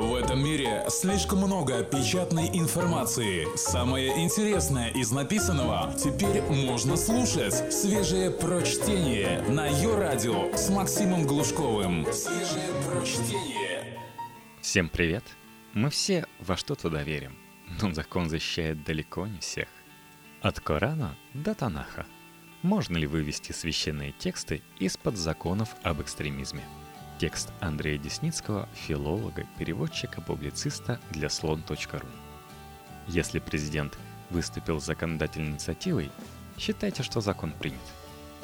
В этом мире слишком много печатной информации. Самое интересное из написанного теперь можно слушать. Свежее прочтение на ее радио с Максимом Глушковым. Свежее прочтение. Всем привет! Мы все во что-то доверим, но закон защищает далеко не всех. От Корана до Танаха. Можно ли вывести священные тексты из-под законов об экстремизме? Текст Андрея Десницкого, филолога, переводчика, публициста для слон.ру. Если президент выступил с законодательной инициативой, считайте, что закон принят.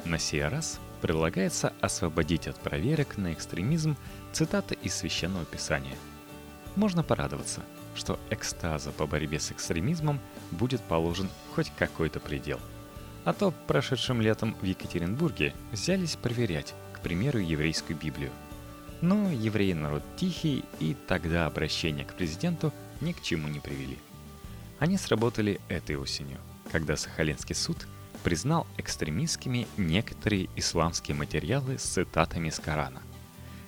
На сей раз предлагается освободить от проверок на экстремизм цитаты из Священного Писания. Можно порадоваться, что экстаза по борьбе с экстремизмом будет положен хоть какой-то предел. А то прошедшим летом в Екатеринбурге взялись проверять, к примеру, еврейскую Библию – но евреи народ тихий, и тогда обращение к президенту ни к чему не привели. Они сработали этой осенью, когда Сахалинский суд признал экстремистскими некоторые исламские материалы с цитатами из Корана.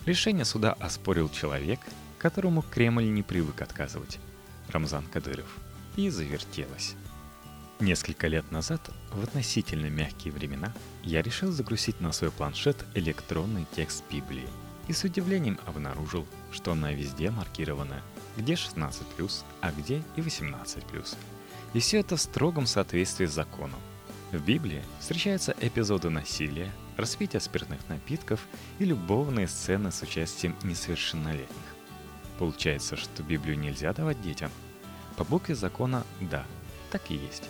Решение суда оспорил человек, которому Кремль не привык отказывать – Рамзан Кадыров, и завертелось. Несколько лет назад, в относительно мягкие времена, я решил загрузить на свой планшет электронный текст Библии – и с удивлением обнаружил, что она везде маркирована, где 16+, а где и 18+. И все это в строгом соответствии с законом. В Библии встречаются эпизоды насилия, распития спиртных напитков и любовные сцены с участием несовершеннолетних. Получается, что Библию нельзя давать детям? По букве закона – да, так и есть.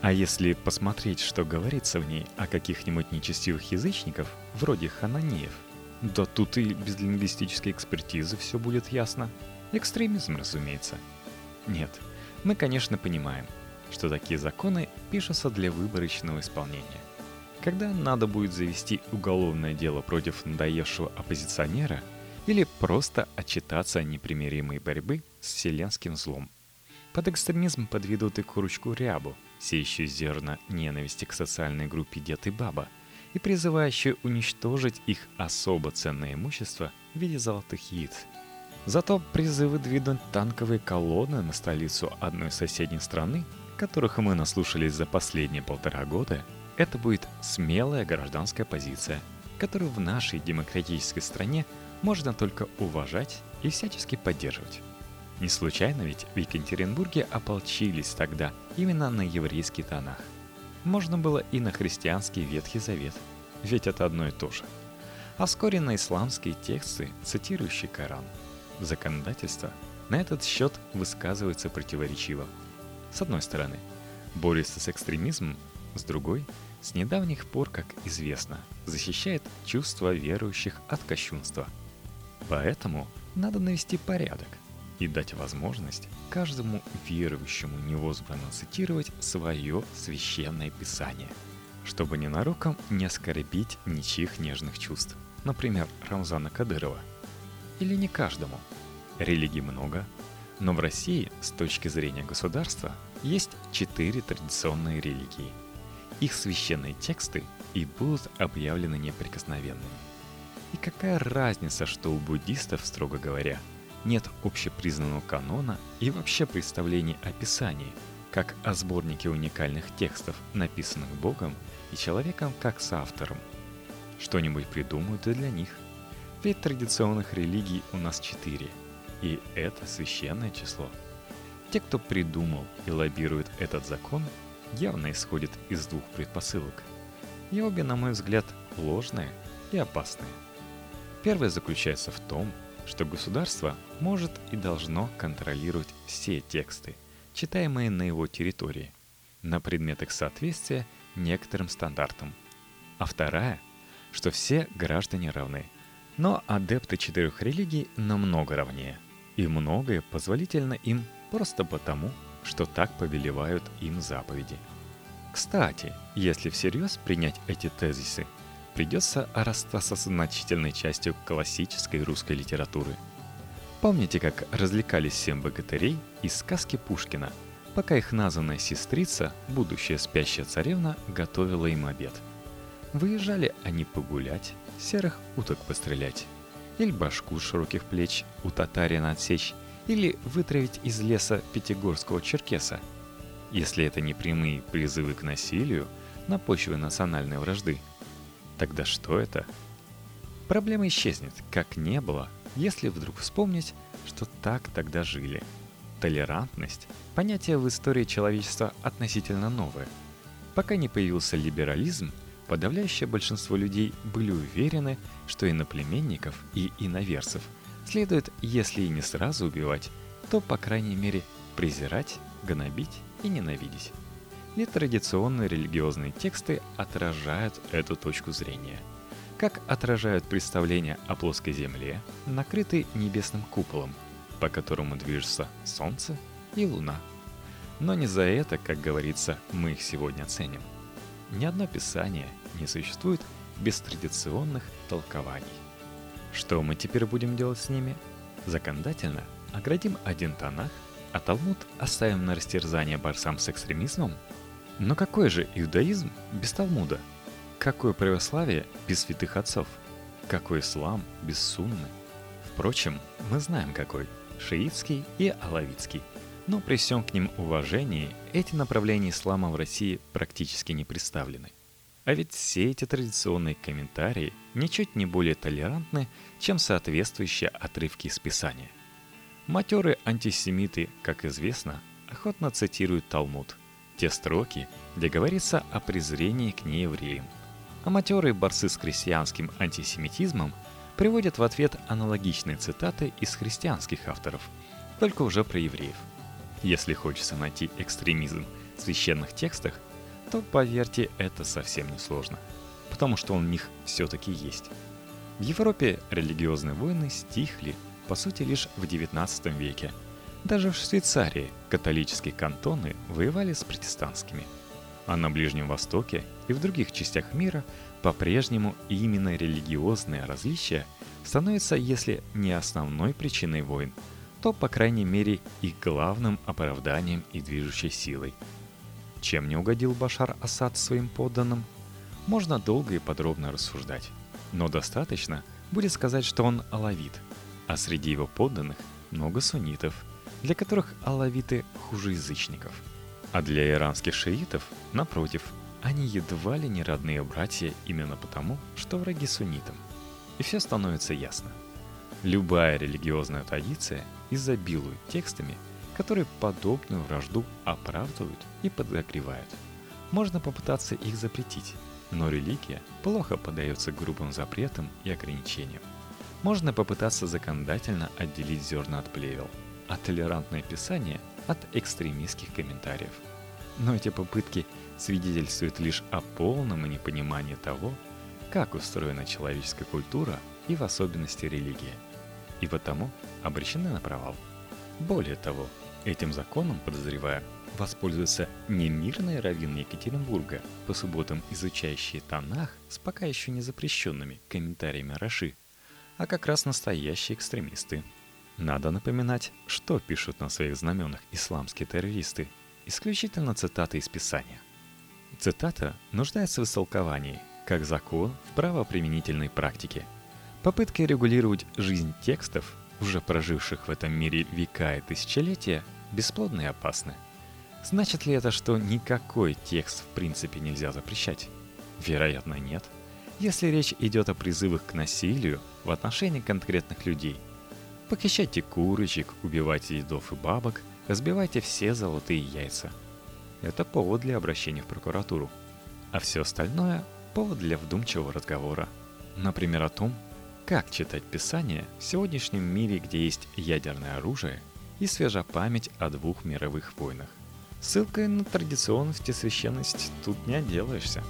А если посмотреть, что говорится в ней о каких-нибудь нечестивых язычников, вроде хананеев – да тут и без лингвистической экспертизы все будет ясно. Экстремизм, разумеется. Нет, мы, конечно, понимаем, что такие законы пишутся для выборочного исполнения. Когда надо будет завести уголовное дело против надоевшего оппозиционера или просто отчитаться о непримиримой борьбы с вселенским злом. Под экстремизм подведут и курочку рябу, сеющую зерна ненависти к социальной группе дед и баба – и призывающие уничтожить их особо ценное имущество в виде золотых яиц. Зато призывы двинуть танковые колонны на столицу одной соседней страны, которых мы наслушались за последние полтора года, это будет смелая гражданская позиция, которую в нашей демократической стране можно только уважать и всячески поддерживать. Не случайно ведь в Екатеринбурге ополчились тогда именно на еврейский тонах – можно было и на христианский Ветхий Завет, ведь это одно и то же. А вскоре на исламские тексты, цитирующие Коран. Законодательство на этот счет высказывается противоречиво. С одной стороны, борется с экстремизмом, с другой, с недавних пор, как известно, защищает чувства верующих от кощунства. Поэтому надо навести порядок – и дать возможность каждому верующему невозбранно цитировать свое священное писание, чтобы ненароком не оскорбить ничьих нежных чувств, например, Рамзана Кадырова. Или не каждому. Религий много, но в России с точки зрения государства есть четыре традиционные религии. Их священные тексты и будут объявлены неприкосновенными. И какая разница, что у буддистов, строго говоря, нет общепризнанного канона и вообще представлений о Писании, как о сборнике уникальных текстов, написанных Богом и человеком как соавтором. Что-нибудь придумают и для них. Ведь традиционных религий у нас четыре, и это священное число. Те, кто придумал и лоббирует этот закон, явно исходят из двух предпосылок. И обе, на мой взгляд, ложные и опасные. Первая заключается в том, что государство может и должно контролировать все тексты, читаемые на его территории, на предмет их соответствия некоторым стандартам. А вторая, что все граждане равны. Но адепты четырех религий намного равнее. И многое позволительно им просто потому, что так повелевают им заповеди. Кстати, если всерьез принять эти тезисы – придется расстаться с значительной частью классической русской литературы. Помните, как развлекались семь богатырей из сказки Пушкина, пока их названная сестрица, будущая спящая царевна, готовила им обед? Выезжали они погулять, серых уток пострелять, или башку широких плеч у татарина отсечь, или вытравить из леса пятигорского черкеса. Если это не прямые призывы к насилию на почве национальной вражды, тогда что это? Проблема исчезнет, как не было, если вдруг вспомнить, что так тогда жили. Толерантность – понятие в истории человечества относительно новое. Пока не появился либерализм, подавляющее большинство людей были уверены, что иноплеменников и иноверцев следует, если и не сразу убивать, то, по крайней мере, презирать, гнобить и ненавидеть. Традиционные религиозные тексты отражают эту точку зрения. Как отражают представления о плоской земле, накрытой небесным куполом, по которому движется Солнце и Луна. Но не за это, как говорится, мы их сегодня ценим. Ни одно писание не существует без традиционных толкований. Что мы теперь будем делать с ними? Законодательно оградим один Танах, а Талмуд оставим на растерзание борцам с экстремизмом? Но какой же иудаизм без Талмуда? Какое православие без святых отцов? Какой ислам без сунны? Впрочем, мы знаем какой – шиитский и алавитский. Но при всем к ним уважении эти направления ислама в России практически не представлены. А ведь все эти традиционные комментарии ничуть не более толерантны, чем соответствующие отрывки из Писания. Матеры антисемиты, как известно, охотно цитируют Талмуд, те строки, где говорится о презрении к неевреям. А матерые борцы с христианским антисемитизмом приводят в ответ аналогичные цитаты из христианских авторов, только уже про евреев. Если хочется найти экстремизм в священных текстах, то, поверьте, это совсем не сложно, потому что он в них все-таки есть. В Европе религиозные войны стихли, по сути, лишь в XIX веке. Даже в Швейцарии католические кантоны воевали с протестантскими. А на Ближнем Востоке и в других частях мира по-прежнему именно религиозные различия становятся, если не основной причиной войн, то, по крайней мере, их главным оправданием и движущей силой – чем не угодил Башар Асад своим подданным? Можно долго и подробно рассуждать. Но достаточно будет сказать, что он алавит, а среди его подданных много суннитов, для которых алавиты хуже язычников. А для иранских шиитов, напротив, они едва ли не родные братья именно потому, что враги суннитам. И все становится ясно. Любая религиозная традиция изобилует текстами – которые подобную вражду оправдывают и подогревают. Можно попытаться их запретить, но религия плохо поддается грубым запретам и ограничениям. Можно попытаться законодательно отделить зерна от плевел, а толерантное писание от экстремистских комментариев. Но эти попытки свидетельствуют лишь о полном непонимании того, как устроена человеческая культура и в особенности религия, и потому обречены на провал. Более того, Этим законом, подозревая, воспользуются не мирные раввины Екатеринбурга, по субботам изучающие Танах с пока еще не запрещенными комментариями Раши, а как раз настоящие экстремисты. Надо напоминать, что пишут на своих знаменах исламские террористы, исключительно цитаты из Писания. Цитата нуждается в истолковании, как закон в правоприменительной практике. Попытки регулировать жизнь текстов уже проживших в этом мире века и тысячелетия, бесплодны и опасны. Значит ли это, что никакой текст в принципе нельзя запрещать? Вероятно, нет. Если речь идет о призывах к насилию в отношении конкретных людей. Похищайте курочек, убивайте дедов и бабок, разбивайте все золотые яйца. Это повод для обращения в прокуратуру. А все остальное – повод для вдумчивого разговора. Например, о том, как читать Писание в сегодняшнем мире, где есть ядерное оружие и свежа память о двух мировых войнах? Ссылкой на традиционность и священность тут не отделаешься.